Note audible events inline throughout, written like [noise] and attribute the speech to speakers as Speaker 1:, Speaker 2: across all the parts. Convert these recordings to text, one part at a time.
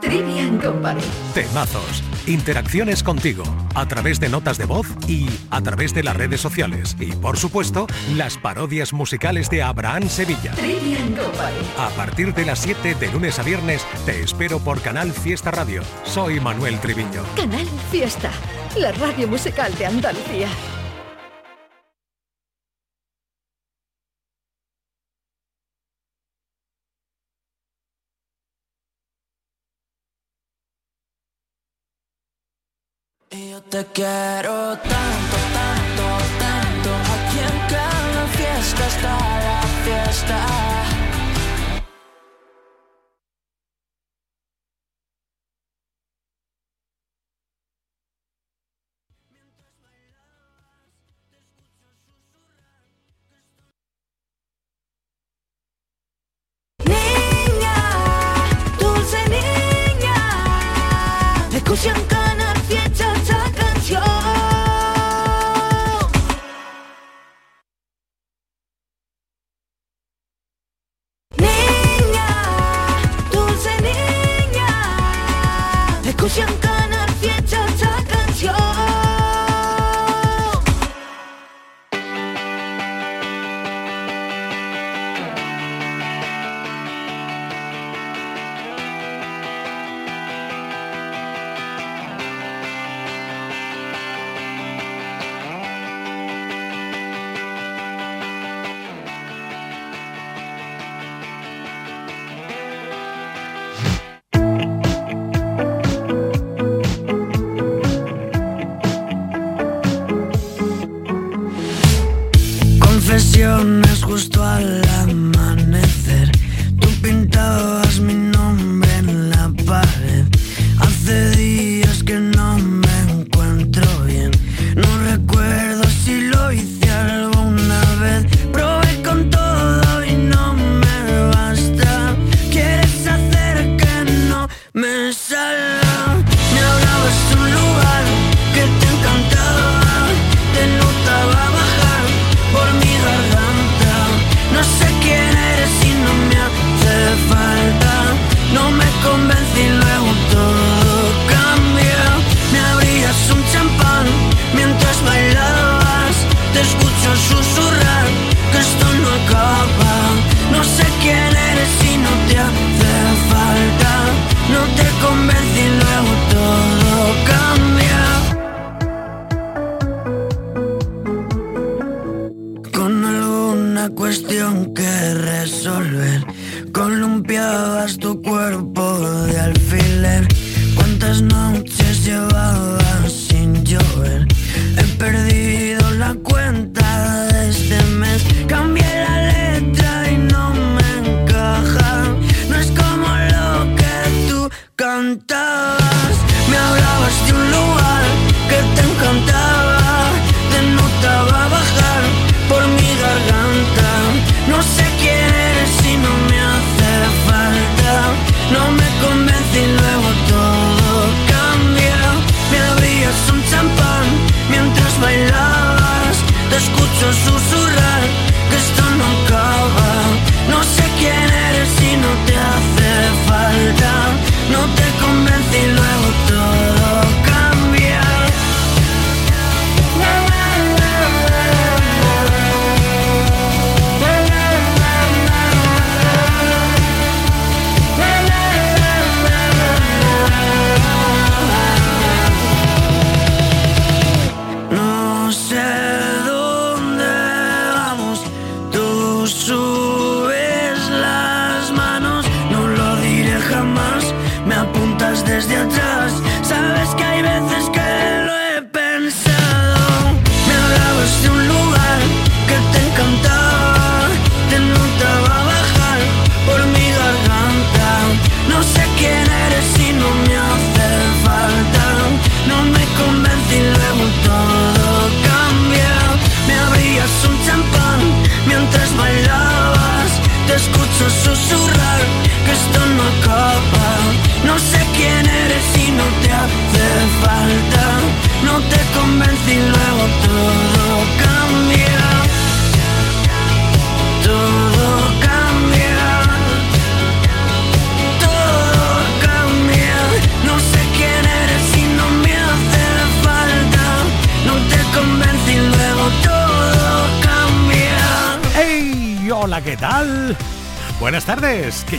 Speaker 1: Trivian Company.
Speaker 2: Temazos. Interacciones contigo a través de notas de voz y a través de las redes sociales. Y por supuesto, las parodias musicales de Abraham Sevilla.
Speaker 1: Trivian Company.
Speaker 2: A partir de las 7 de lunes a viernes, te espero por Canal Fiesta Radio. Soy Manuel Triviño.
Speaker 1: Canal Fiesta, la radio musical de Andalucía.
Speaker 3: te quiero tanto.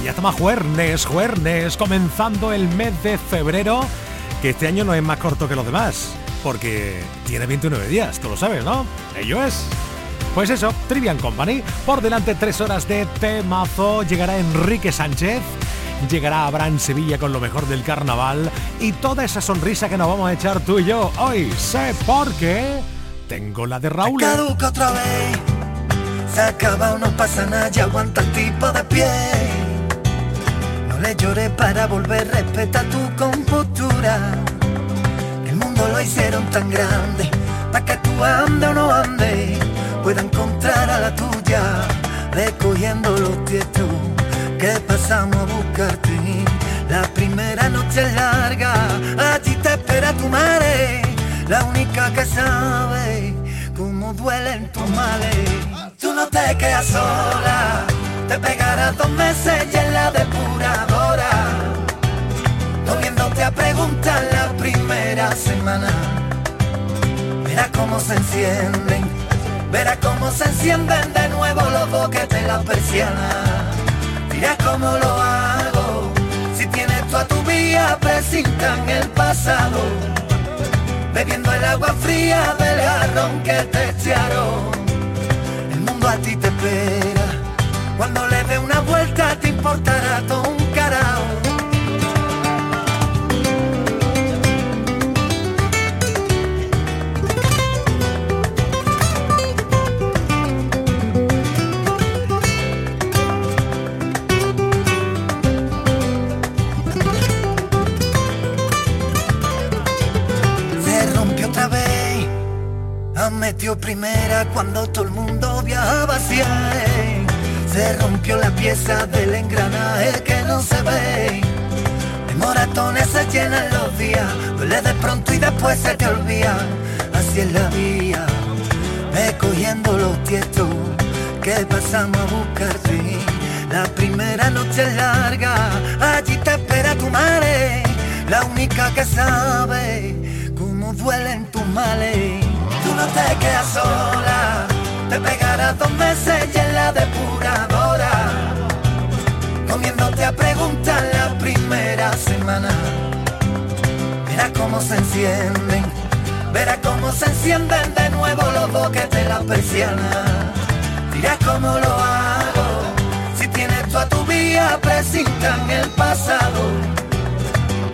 Speaker 2: Ya estamos jueves, jueves, comenzando el mes de febrero, que este año no es más corto que los demás, porque tiene 29 días, tú lo sabes, ¿no? Ello es. Pues eso, Trivian Company, por delante tres horas de temazo, llegará Enrique Sánchez, llegará Abraham Sevilla con lo mejor del carnaval y toda esa sonrisa que nos vamos a echar tú y yo hoy. Sé por qué tengo la de Raúl.
Speaker 4: Caduca otra vez, se acaba, no pasa nada, aguanta el tipo de pie. Le llores para volver, respeta tu compostura. El mundo lo hicieron tan grande, para que tú ande o no ande pueda encontrar a la tuya, recogiendo los tietos que pasamos a buscarte. La primera noche es larga, allí te espera tu madre, la única que sabe cómo duelen tus males. Tú no te quedas sola, te pegarás dos meses y en la depuradora, volviéndote a preguntar la primera semana. Mira cómo se encienden Verás cómo se encienden de nuevo los boquetes de la persiana. Mira cómo lo hago. Si tienes tú a tu vía, presintan el pasado. Bebiendo el agua fría del jarrón que te echaron. El mundo a ti te espera. Cuando le dé una vuelta te importará todo un carajo. metió primera cuando todo el mundo viajaba hacia él. Se rompió la pieza del engranaje que no se ve. De moratones se llenan los días, duele de pronto y después se te olvida. Así es la vía, cogiendo los tietos que pasamos a buscarte. La primera noche es larga, allí te espera tu madre, la única que sabe cómo duelen tus males no te quedas sola, te pegarás dos meses y en la depuradora, comiéndote a preguntar la primera semana. Verás cómo se encienden, verás cómo se encienden de nuevo los boquetes de la persiana. Dirás cómo lo hago, si tienes tú a tu vía, presintan el pasado,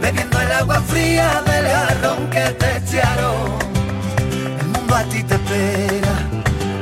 Speaker 4: bebiendo el agua fría del jarrón que te echaron a ti te espera.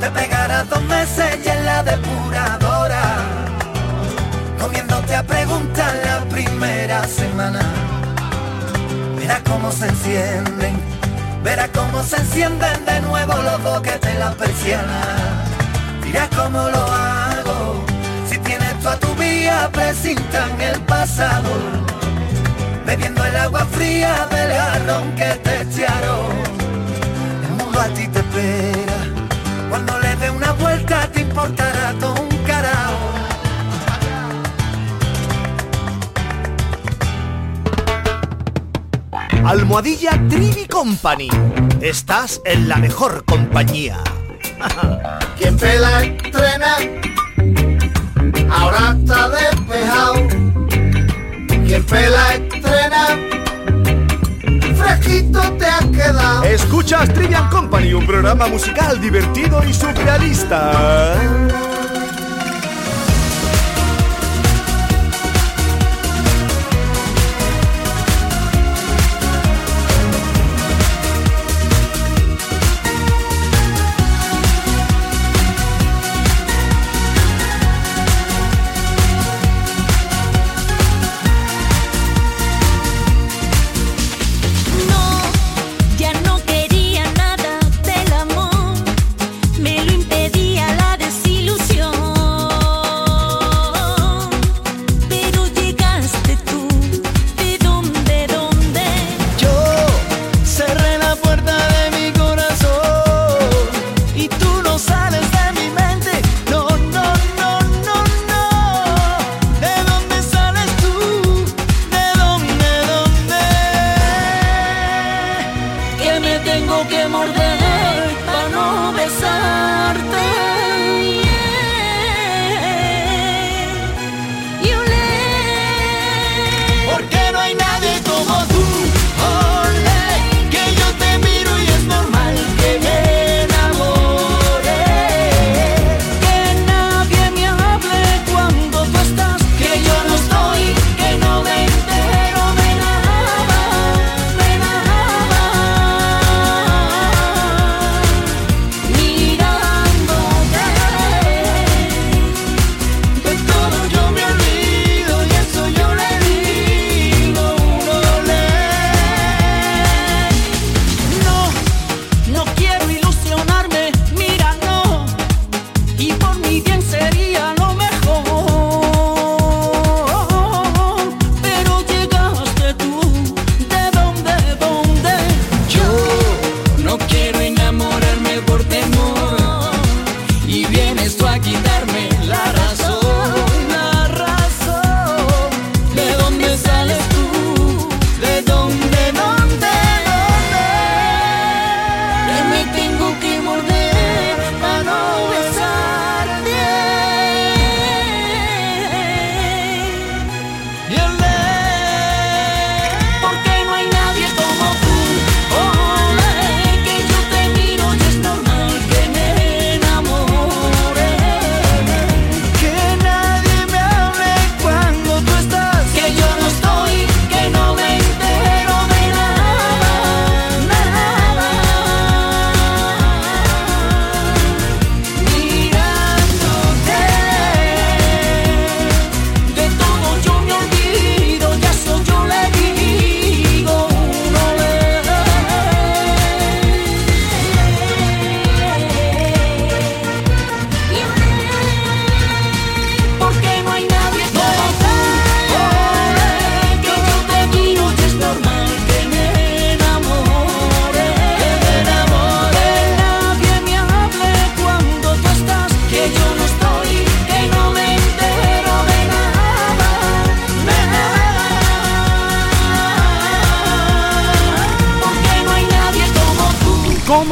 Speaker 4: te pegarás dos meses y en la depuradora, comiéndote a preguntar la primera semana. Verás cómo se encienden, verás cómo se encienden de nuevo los boquetes de la persiana. Dirás cómo lo hago, si tienes tú a tu vía, presintan el pasado, bebiendo el agua fría del jarrón que te echaron a ti te espera. Cuando le dé una vuelta te importará todo un carajo.
Speaker 5: Almohadilla Trivi Company. Estás en la mejor compañía. [laughs]
Speaker 6: Quien pela entrena, ahora está despejado. Quien pela entrena
Speaker 5: Escuchas Trivian Company, un programa musical divertido y surrealista.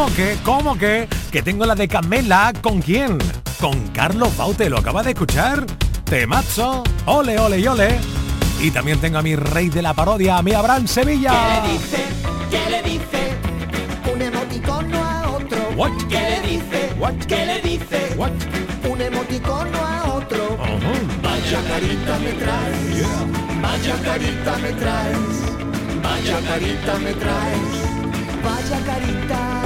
Speaker 2: ¿Cómo que? ¿Cómo que? Que tengo la de Camela. ¿Con quién? Con Carlos Baute. ¿Lo acaba de escuchar? Temazo. Ole, ole y ole. Y también tengo a mi rey de la parodia, a mi Abraham Sevilla.
Speaker 4: ¿Qué le dice? Un emoticono a otro.
Speaker 2: What?
Speaker 4: ¿Qué le dice?
Speaker 2: What?
Speaker 4: ¿Qué le dice?
Speaker 2: What?
Speaker 4: Un emoticono a otro.
Speaker 2: Ajá.
Speaker 4: Vaya carita me traes. Vaya carita me traes. Vaya carita me traes. Vaya carita.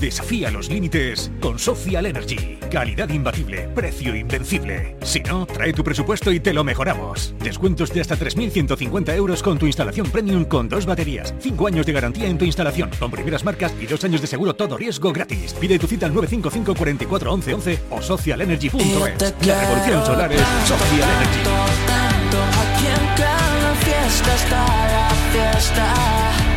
Speaker 7: Desafía los límites con Social Energy. Calidad imbatible, precio invencible. Si no, trae tu presupuesto y te lo mejoramos. Descuentos de hasta 3.150 euros con tu instalación premium con dos baterías. 5 años de garantía en tu instalación, con primeras marcas y dos años de seguro todo riesgo gratis. Pide tu cita al 955 44 11 11 o socialenergy.es. La revolución solar es Social Energy.
Speaker 8: tanto aquí en cada fiesta está la fiesta.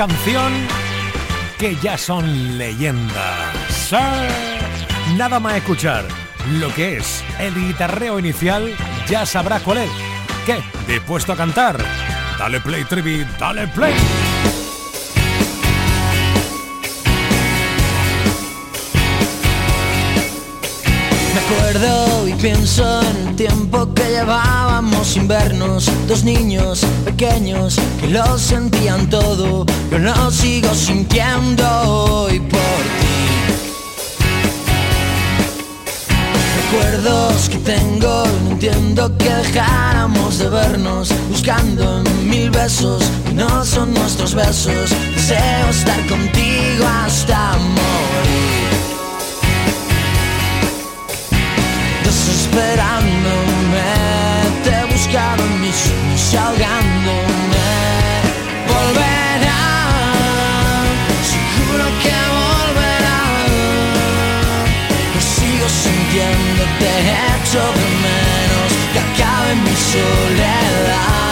Speaker 2: Canción que ya son leyendas. ¡Sí! Nada más escuchar lo que es el guitarreo inicial, ya sabrás cuál es. ¿Qué? ¿Dispuesto a cantar? Dale play, Trivi, dale play.
Speaker 9: Me acuerdo y pienso en el tiempo que llevábamos sin vernos Dos niños pequeños que lo sentían todo. Yo lo sigo sintiendo hoy por ti. Recuerdos que tengo No entiendo que dejáramos de vernos Buscando mil besos que no son nuestros besos. Deseo estar contigo hasta morir Desesperándome. Te he buscado en mis sueños ahogándome Volverá Seguro que volverá Pero sigo sintiendo te echo de menos. Que acabe mi soledad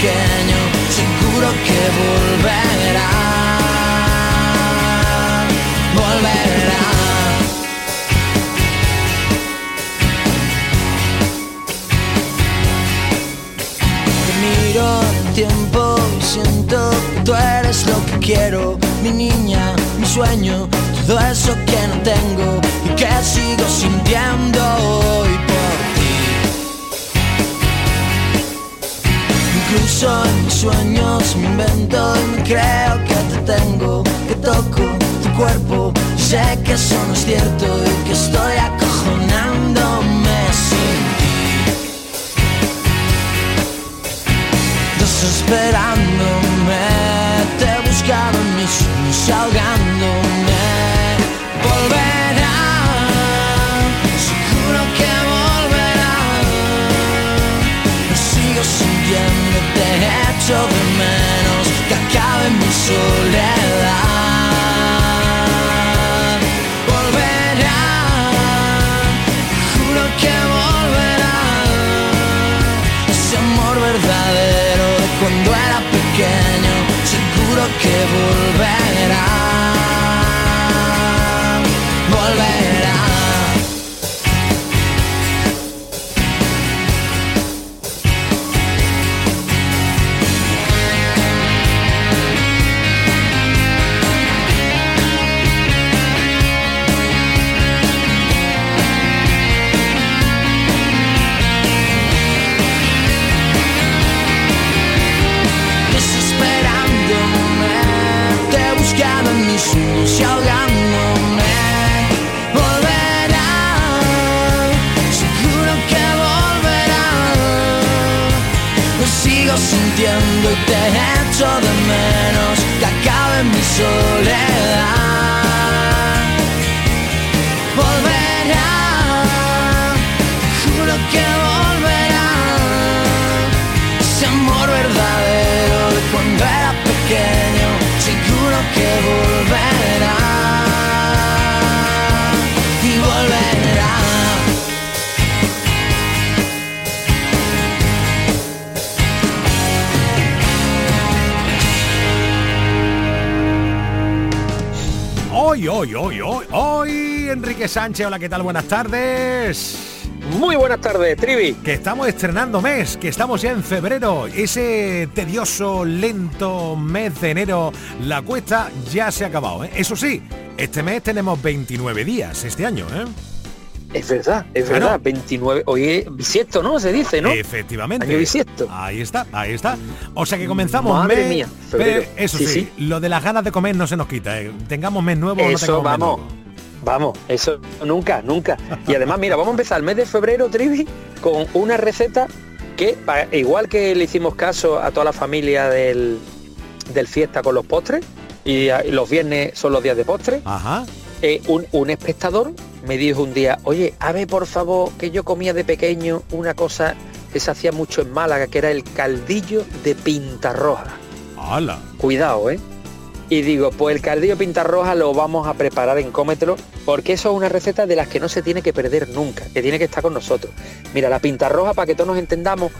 Speaker 9: Seguro que volverá. Volverá. Te miro el tiempo y siento que tú eres lo que quiero, mi niña, mi sueño, todo eso que no tengo y que sigo sintiendo hoy En mis sueños me invento y me creo que te tengo, que toco tu cuerpo. Sé que eso no es cierto y que estoy acojonándome sin ti. Desesperándome, te he buscado en mis sueños ahogándome. Acabe
Speaker 2: Sánchez, hola, ¿qué tal? Buenas tardes.
Speaker 10: Muy buenas tardes, Trivi.
Speaker 2: Que estamos estrenando mes, que estamos ya en febrero. Ese tedioso, lento mes de enero, la cuesta ya se ha acabado. ¿eh? Eso sí, este mes tenemos 29 días este año. ¿eh?
Speaker 10: Es verdad, es
Speaker 2: Claro.
Speaker 10: verdad. 29, hoy es bisiesto, ¿no? Se dice, ¿no?
Speaker 2: Efectivamente.
Speaker 10: Año bisiesto.
Speaker 2: Ahí está, ahí está. O sea que comenzamos
Speaker 10: Madre
Speaker 2: mes.
Speaker 10: mía,
Speaker 2: pero eso sí,
Speaker 10: Sí,
Speaker 2: lo de las ganas de comer no se nos quita. ¿eh? Tengamos mes nuevo o no
Speaker 10: Eso,
Speaker 2: tengamos mes
Speaker 10: vamos.
Speaker 2: nuevo.
Speaker 10: Vamos, eso nunca, nunca. Y además, mira, vamos a empezar el mes de febrero, Trivi, con una receta que, igual que le hicimos caso a toda la familia del, del fiesta con los postres, y, a- y los viernes son los días de postres,
Speaker 2: Ajá.
Speaker 10: eh, un, un espectador me dijo un día, oye, a ver por favor, que yo comía de pequeño una cosa que se hacía mucho en Málaga, que era el caldillo de pinta roja.
Speaker 2: Hala.
Speaker 10: Cuidado, ¿eh? Y digo, pues el caldillo pinta roja lo vamos a preparar en Cómetelo, porque eso es una receta de las que no se tiene que perder nunca, que tiene que estar con nosotros. Mira, la pinta roja, para que todos nos entendamos,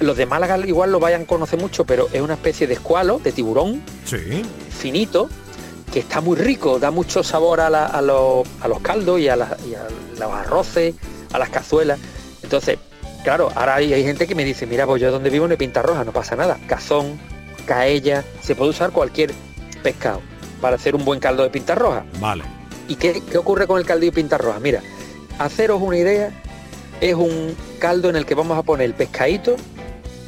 Speaker 10: los de Málaga igual lo vayan a conocer mucho, pero es una especie de escualo, de tiburón,
Speaker 2: Sí.
Speaker 10: finito, que está muy rico, da mucho sabor a, la- a los, a los caldos y a, la- y a los arroces, a las cazuelas. Entonces, claro, ahora hay, hay gente que me dice, mira, pues yo donde vivo no hay pinta roja, no pasa nada. Cazón, caella, se puede usar cualquier pescado para hacer un buen caldo de pinta roja.
Speaker 2: Vale.
Speaker 10: ¿Y qué, qué ocurre con el caldillo de pinta roja? Mira, haceros una idea, es un caldo en el que vamos a poner el pescadito,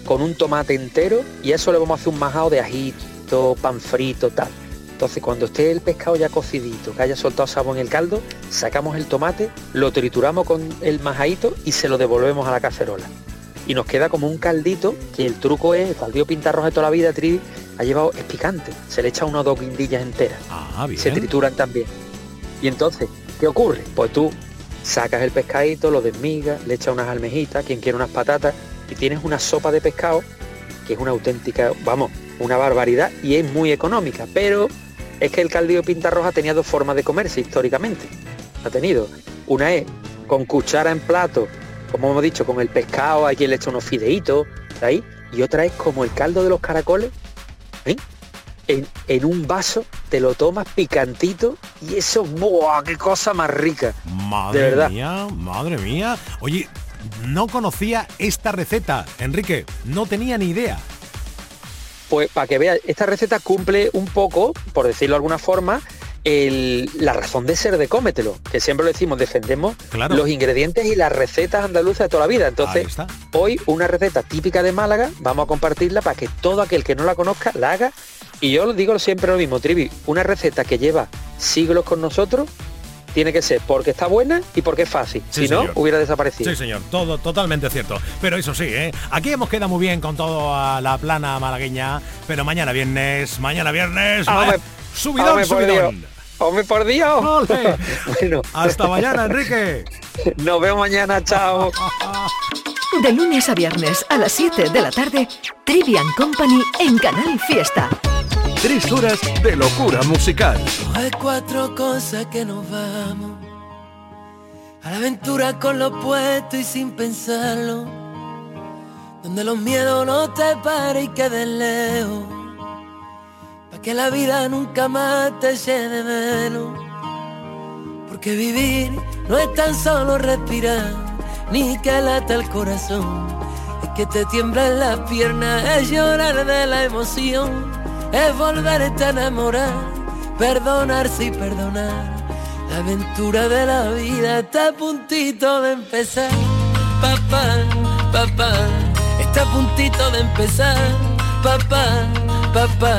Speaker 10: con un tomate entero y a eso le vamos a hacer un majado de ajito, pan frito, tal. Entonces cuando esté el pescado ya cocidito, que haya soltado sabor en el caldo, sacamos el tomate, lo trituramos con el majadito y se lo devolvemos a la cacerola. Y nos queda como un caldito, que el truco es, el caldillo pintarroja de toda la vida, Trivi, ha llevado, es picante. Se le echa una o dos guindillas enteras.
Speaker 2: Ah, bien.
Speaker 10: Se trituran también. Y entonces, ¿qué ocurre? Pues tú sacas el pescadito, lo desmigas, le echas unas almejitas, quien quiere unas patatas, y tienes una sopa de pescado que es una auténtica, vamos, una barbaridad y es muy económica. Pero es que el caldillo pintarroja tenía dos formas de comerse históricamente. Ha tenido. Una es con cuchara en plato, como hemos dicho, con el pescado, hay quien le echa unos fideitos, ahí. Y otra es como el caldo de los caracoles. En, en un vaso, te lo tomas picantito y eso, ¡buah! ¡Qué cosa más rica!
Speaker 2: Madre
Speaker 10: de verdad.
Speaker 2: mía, madre mía. Oye, no conocía esta receta, Enrique. No tenía ni idea.
Speaker 10: Pues para que veas, esta receta cumple un poco, por decirlo de alguna forma, el- la razón de ser de cómetelo, que siempre lo decimos, defendemos
Speaker 2: Claro.
Speaker 10: los ingredientes y las recetas andaluzas de toda la vida. Entonces, hoy una receta típica de Málaga, vamos a compartirla para que todo aquel que no la conozca la haga. Y yo lo digo siempre lo mismo, Trivi, una receta que lleva siglos con nosotros, tiene que ser porque está buena y porque es fácil.
Speaker 2: Sí,
Speaker 10: si no, hubiera desaparecido.
Speaker 2: Sí, señor, todo totalmente cierto. Pero eso sí, ¿eh? aquí hemos quedado muy bien con toda la plana malagueña, pero mañana viernes, mañana viernes,
Speaker 10: Ah,
Speaker 2: subidón,
Speaker 10: hombre, por
Speaker 2: subidón.
Speaker 10: ¡Hombre, por Dios!
Speaker 2: Ole. [laughs]
Speaker 10: bueno,
Speaker 2: Hasta mañana, Enrique.
Speaker 10: nos vemos mañana, chao. [laughs]
Speaker 1: De lunes a viernes a las 7 de la tarde, Trivian Company en Canal Fiesta.
Speaker 5: Tres horas de locura musical.
Speaker 11: Hay cuatro cosas que nos vamos. A la aventura con lo puesto y sin pensarlo. Donde los miedos no te paren y queden lejos. Que la vida nunca más te de menos. Porque vivir no es tan solo respirar, ni que lata el corazón. Es que te tiemblan las piernas, es llorar de la emoción, es volverte a enamorar, perdonarse y perdonar. La aventura de la vida está a puntito de empezar. Papá, papá, está a puntito de empezar. Papá, papá.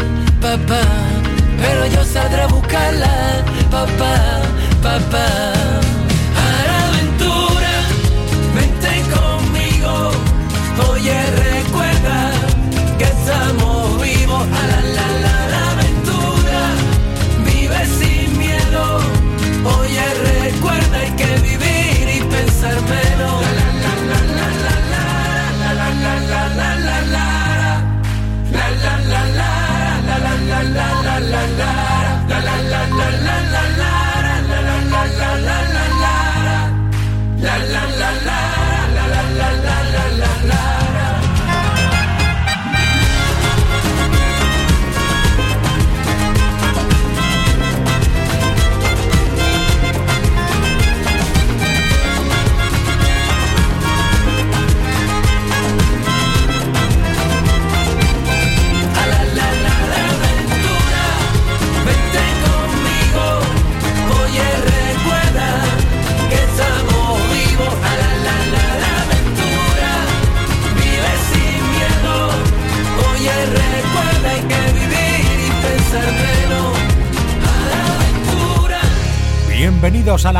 Speaker 11: papá, pero yo saldré a buscarla, papá, papá. A la aventura, vente conmigo, oye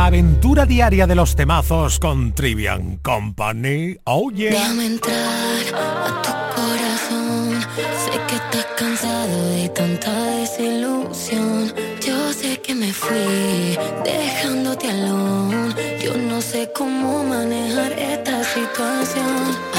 Speaker 11: la
Speaker 2: aventura diaria de los temazos con Trivian Company. Oh yeah.
Speaker 12: Déjame entrar a tu corazón. Sé que estás cansado de tanta desilusión. Yo sé que me fui dejándote alone. Yo no sé cómo manejar esta situación.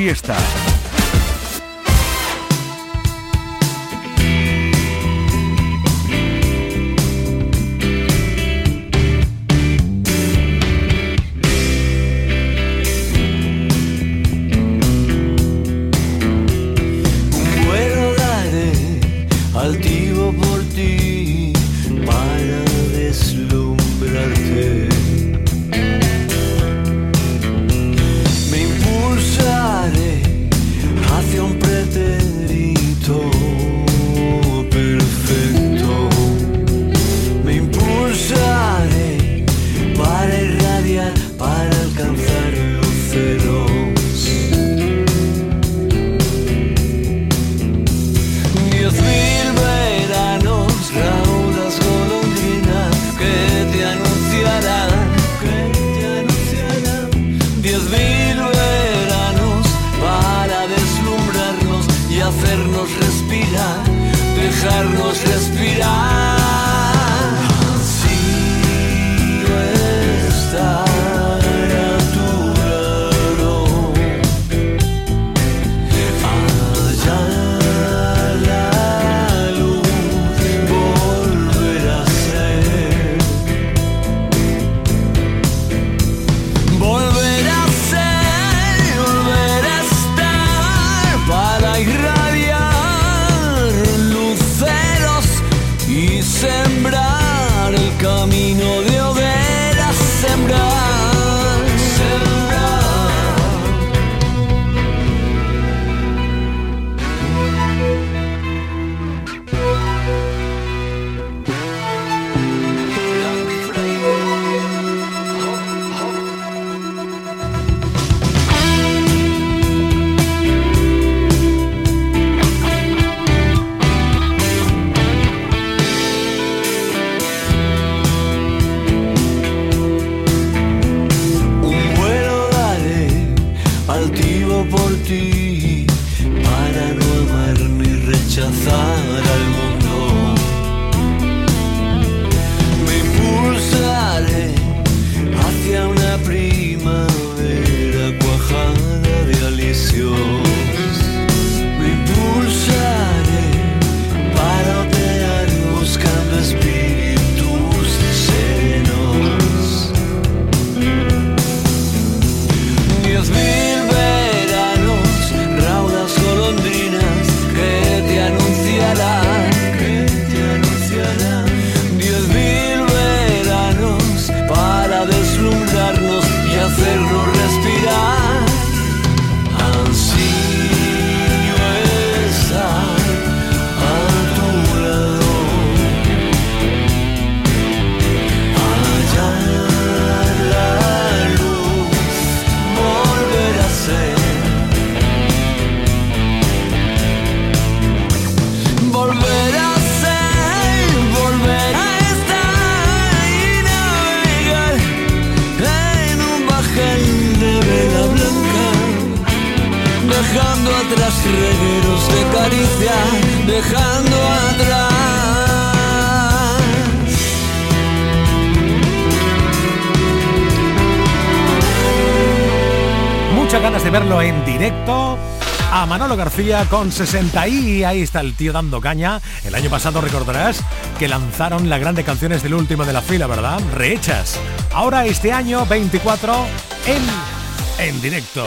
Speaker 13: fiesta.
Speaker 2: Con 60 y ahí está el tío dando caña. El año pasado recordarás que lanzaron las grandes canciones del último de la fila, ¿verdad? Rehechas. Ahora este año 24 en en directo.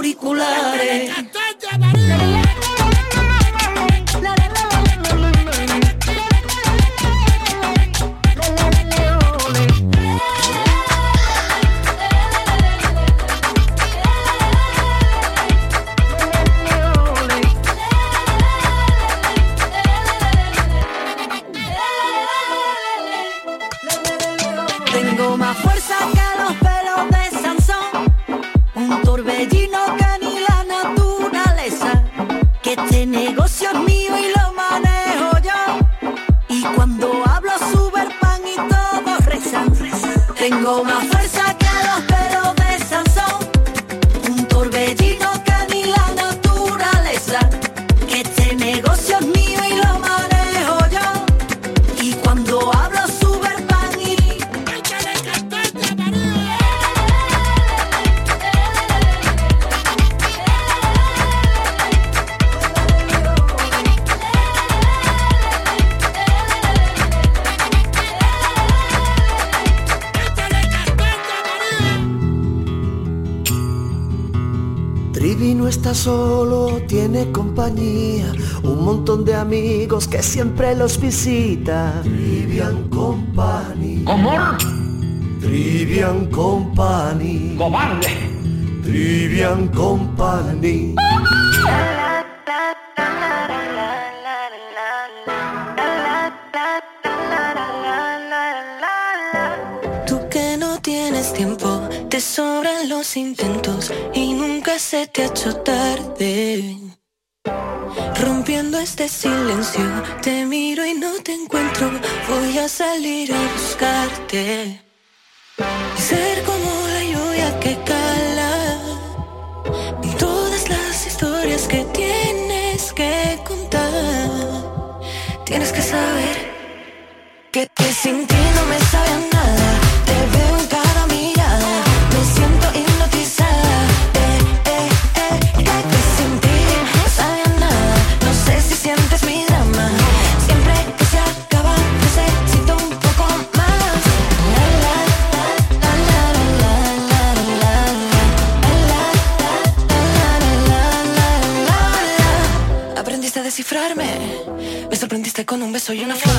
Speaker 14: Auriculares.
Speaker 15: go my compañía, un montón de amigos que siempre los visita. Trivian Company.
Speaker 16: ¿Cómo?
Speaker 15: Trivian Company.
Speaker 16: ¡Cobarde!
Speaker 15: Trivian Company.
Speaker 12: Buscarte. Ser como la lluvia que cala, todas las historias que tienes que contar. Tienes que saber que, que sin So una. Mm.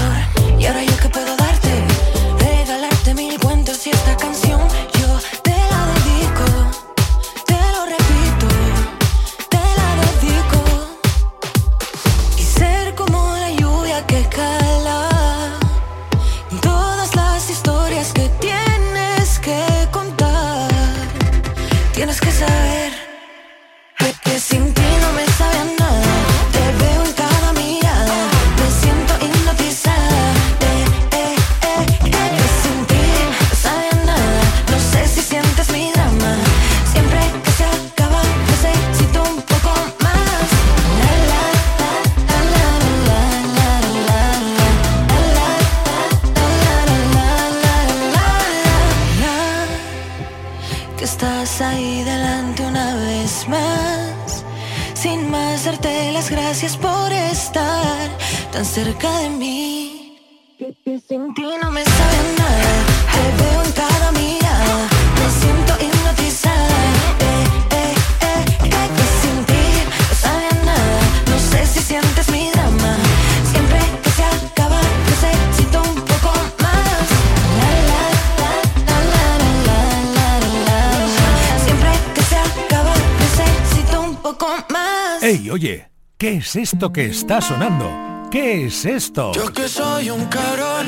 Speaker 12: es esto que está sonando? ¿Qué es esto?
Speaker 17: Yo que soy un cabrón,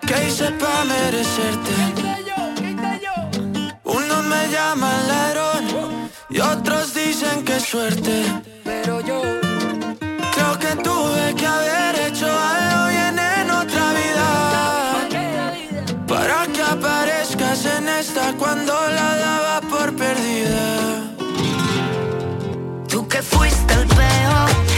Speaker 17: que hice para merecerte. Unos me llaman ladrón y otros dicen que suerte. Pero yo creo que tuve que haber hecho algo bien en otra vida. Para que aparezcas en esta cuando la daba por perdida. Tú que fuiste el peor.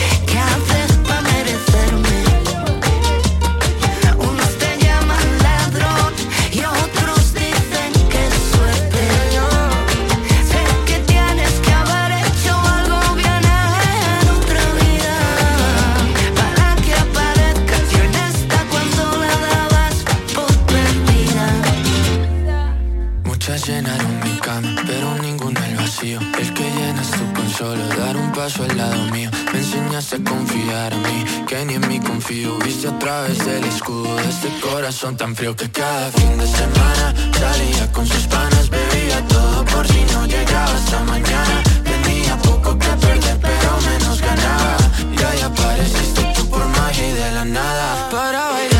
Speaker 17: que ni en mí confío. Viste a través del escudo de este corazón tan frío que cada fin de semana salía con sus panas, bebía todo por si no llegaba hasta mañana. Tenía poco que perder, pero menos ganaba. Y ahí apareciste tú por magia y de la nada para bailar.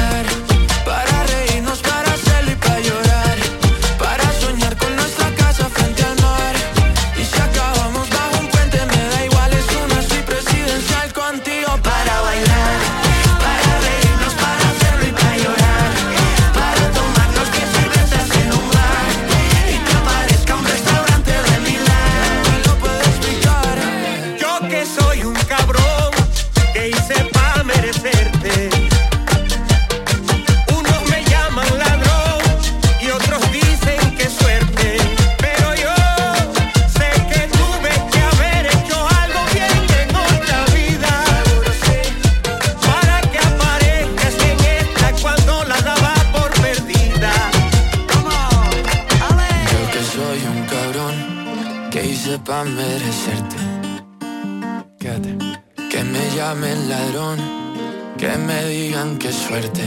Speaker 18: suerte.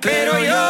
Speaker 18: Pero yo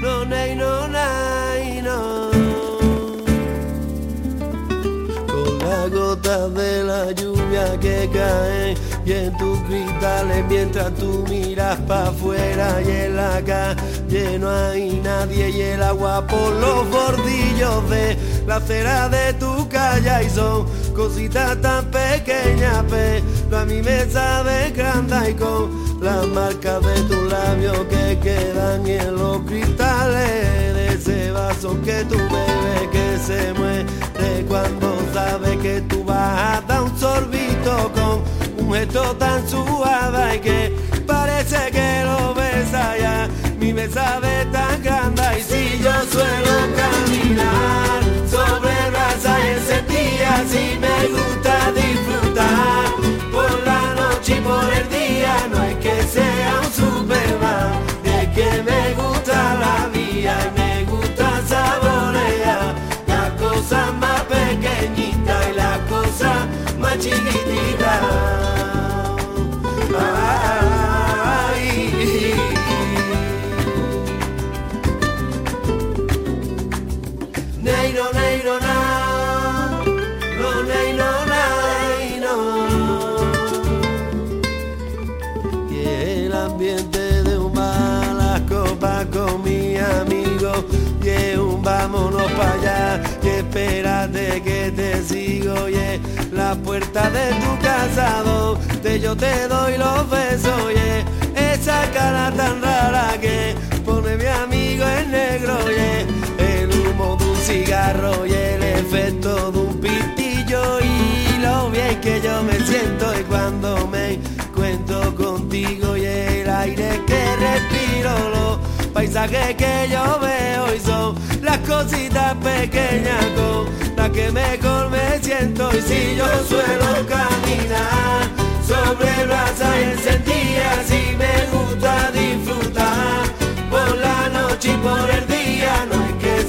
Speaker 6: no nay no nay no. Con las gotas de la lluvia que caen y en tus cristales mientras tú miras para afuera y en la calle no hay nadie y el agua por los bordillos de la acera de tu calle y son cositas tan pequeñas pero a mí me sabe grande y con las marcas de tus labios que quedan en los cristales de ese vaso que tú bebes que se muere cuando sabe que tú vas a dar un sorbito con un gesto tan suave y que parece que lo besa ya mi mesa de tan grande. Y si yo suelo caminar sobre brasa y encendida si me gusta disfrutar. Por la noche y por el día no es que sea un superman. Es que me gusta la vida y me gusta saborear. La cosa más pequeñita y la cosa más chiquitita. Ay. Amigo y es un vámonos para allá y espérate que te sigo y es la puerta de tu casa donde yo te doy los besos y es esa cara tan rara que pone mi amigo en negro y es el humo de un cigarro y el efecto de un pitillo y lo bien que yo me siento y cuando me cuento contigo paisajes que yo veo y son las cositas pequeñas las que mejor me siento. Y si yo suelo caminar sobre brasa y encendida si me gusta disfrutar. Por la noche y por el día no es que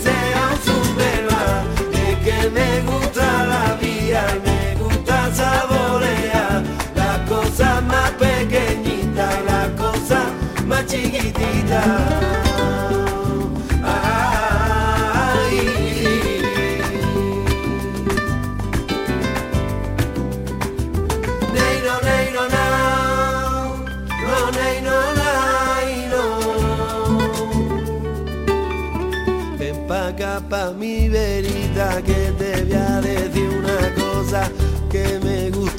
Speaker 6: más chiquititas Neiro,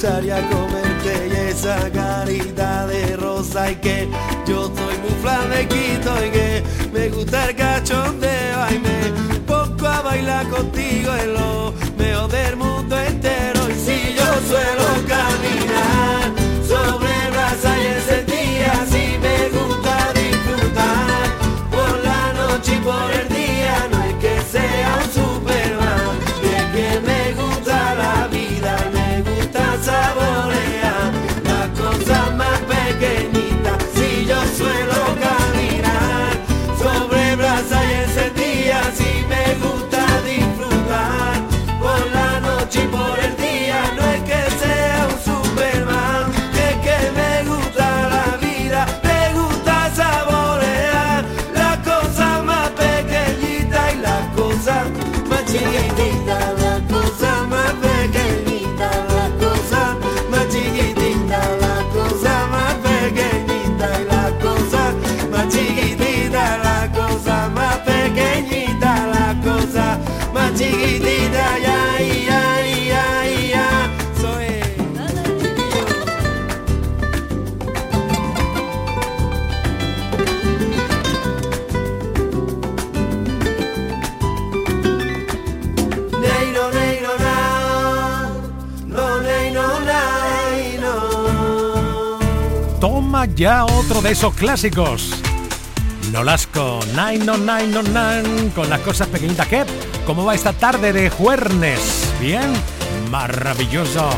Speaker 6: gustaría comerte y esa carita de rosa y que yo soy muy flamequito y que me gusta el cachondeo. Y me pongo a bailar contigo en lo mejor del mundo entero. Y si yo suelo caminar sobre brasa y encendida si me gusta disfrutar por la noche y por el día chiquititas ya
Speaker 2: otro de esos clásicos. Nolasco, nine, no, nine, no, nine, con las cosas pequeñitas. ¿Qué? ¿Cómo va esta tarde de jueves? ¿Bien? Maravilloso.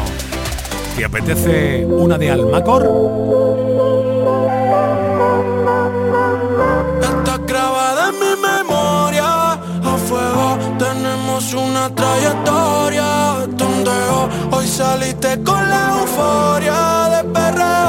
Speaker 2: ¿Te apetece una de Almacor?
Speaker 19: Está grabada en mi memoria. A fuego tenemos una trayectoria. Donde hoy saliste con la euforia de perreo.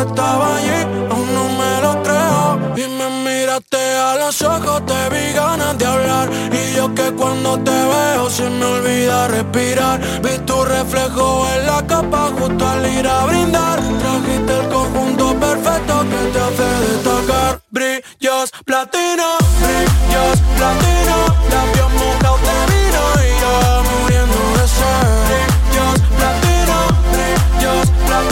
Speaker 19: Estabas allí, aún no me lo creo. Y me miraste a los ojos te vi ganas de hablar. Y yo que cuando te veo se me olvida respirar. Vi tu reflejo en la capa justo al ir a brindar. Trajiste el conjunto perfecto que te hace destacar. Brillos platino, brillos platino. Labios mojados de vino y yo muriendo de sed. Brillos platino, brillos platino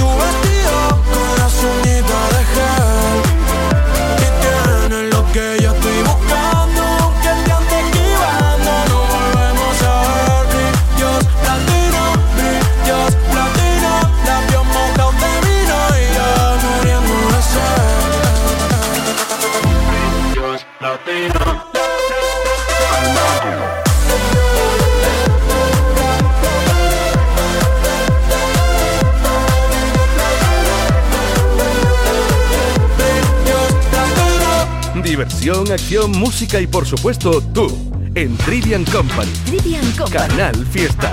Speaker 20: Acción, música y por supuesto tú. En Trivian Company.
Speaker 1: Trivian Company.
Speaker 20: Canal Fiesta.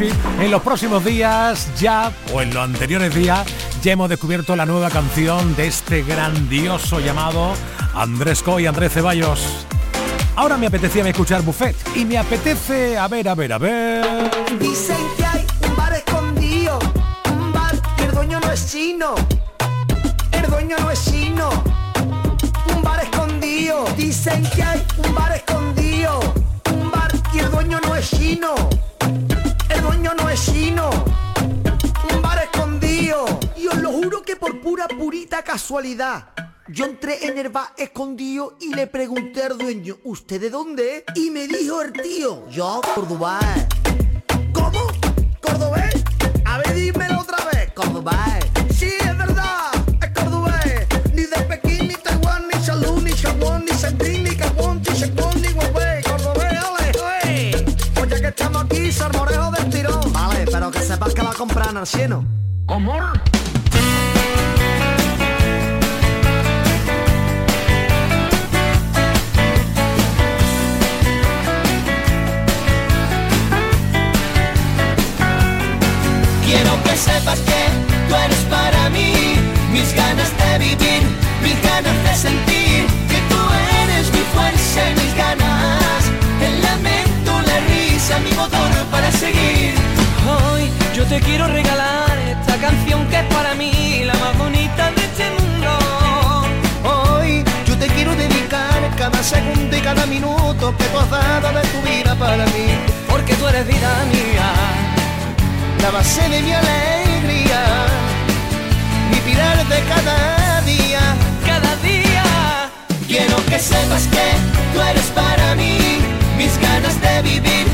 Speaker 2: Sí. En los próximos días ya, o en los anteriores días, ya hemos descubierto la nueva canción de este grandioso llamado Andrés Coy Andrés Ceballos. Ahora me apetecía escuchar Buffet y me apetece, a ver, a ver, a ver.
Speaker 15: Dicen que hay un bar escondido, un bar y el dueño no es chino. El dueño no es chino. Un bar escondido. Dicen que hay un bar escondido, un bar y el dueño no es chino. El dueño no es chino. Un bar escondido. Y os lo juro que por pura purita casualidad. Yo entré en el bar escondido y le pregunté al dueño, ¿usted de dónde? es?". Y me dijo el tío, yo, Córdoba. ¿Cómo? ¿Cordobés? A ver, dímelo otra vez. Cordobés. Comprar el cielo. ¿Cómo?
Speaker 8: Quiero que sepas que tú eres para mí mis ganas de vivir, mis ganas de sentir que tú eres mi fuerza y mis ganas, el lamento, la risa, mi motor para seguir.
Speaker 21: Te quiero regalar esta canción que es para mí la más bonita de este mundo.
Speaker 15: Hoy yo te quiero dedicar cada segundo y cada minuto que tú has dado de tu vida para mí.
Speaker 21: Porque tú eres vida mía.
Speaker 15: La base de mi alegría, mi pilar de cada día.
Speaker 21: Cada día.
Speaker 8: Quiero que sepas que tú eres para mí mis ganas de vivir,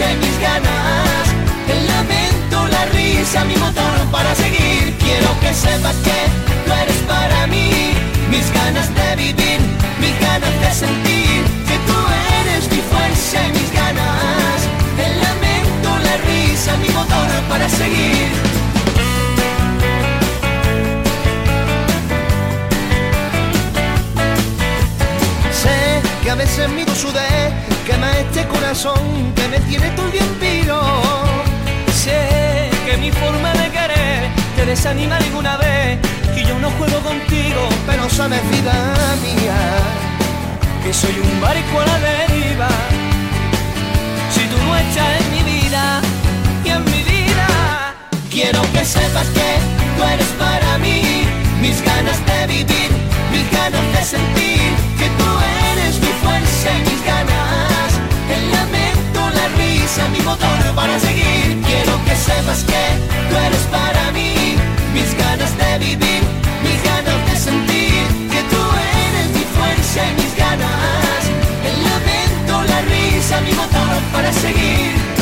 Speaker 8: mis ganas, el lamento, la risa, mi motor para seguir. Quiero que sepas que tú eres para mí mis ganas de vivir, mis ganas de sentir que tú eres mi fuerza y mis ganas, el lamento, la risa, mi motor para seguir.
Speaker 15: Sé que a veces mi sudé quema este corazón que me tiene todo el piro.
Speaker 21: Sé que mi forma de querer te desanima alguna vez y yo no juego contigo.
Speaker 15: Pero sabes, vida mía,
Speaker 21: que soy un barco a la deriva. Si tú no estás en mi vida y en mi vida,
Speaker 8: Quiero que sepas que tú eres para mí mis ganas de vivir, mis ganas de sentir que tú eres mi fuerza y mis ganas, risa, mi motor para seguir. Quiero que sepas que
Speaker 15: tú eres para mí, mis ganas de vivir, mis ganas de sentir, que tú eres mi fuerza y mis ganas. El lamento, la risa, mi motor para seguir.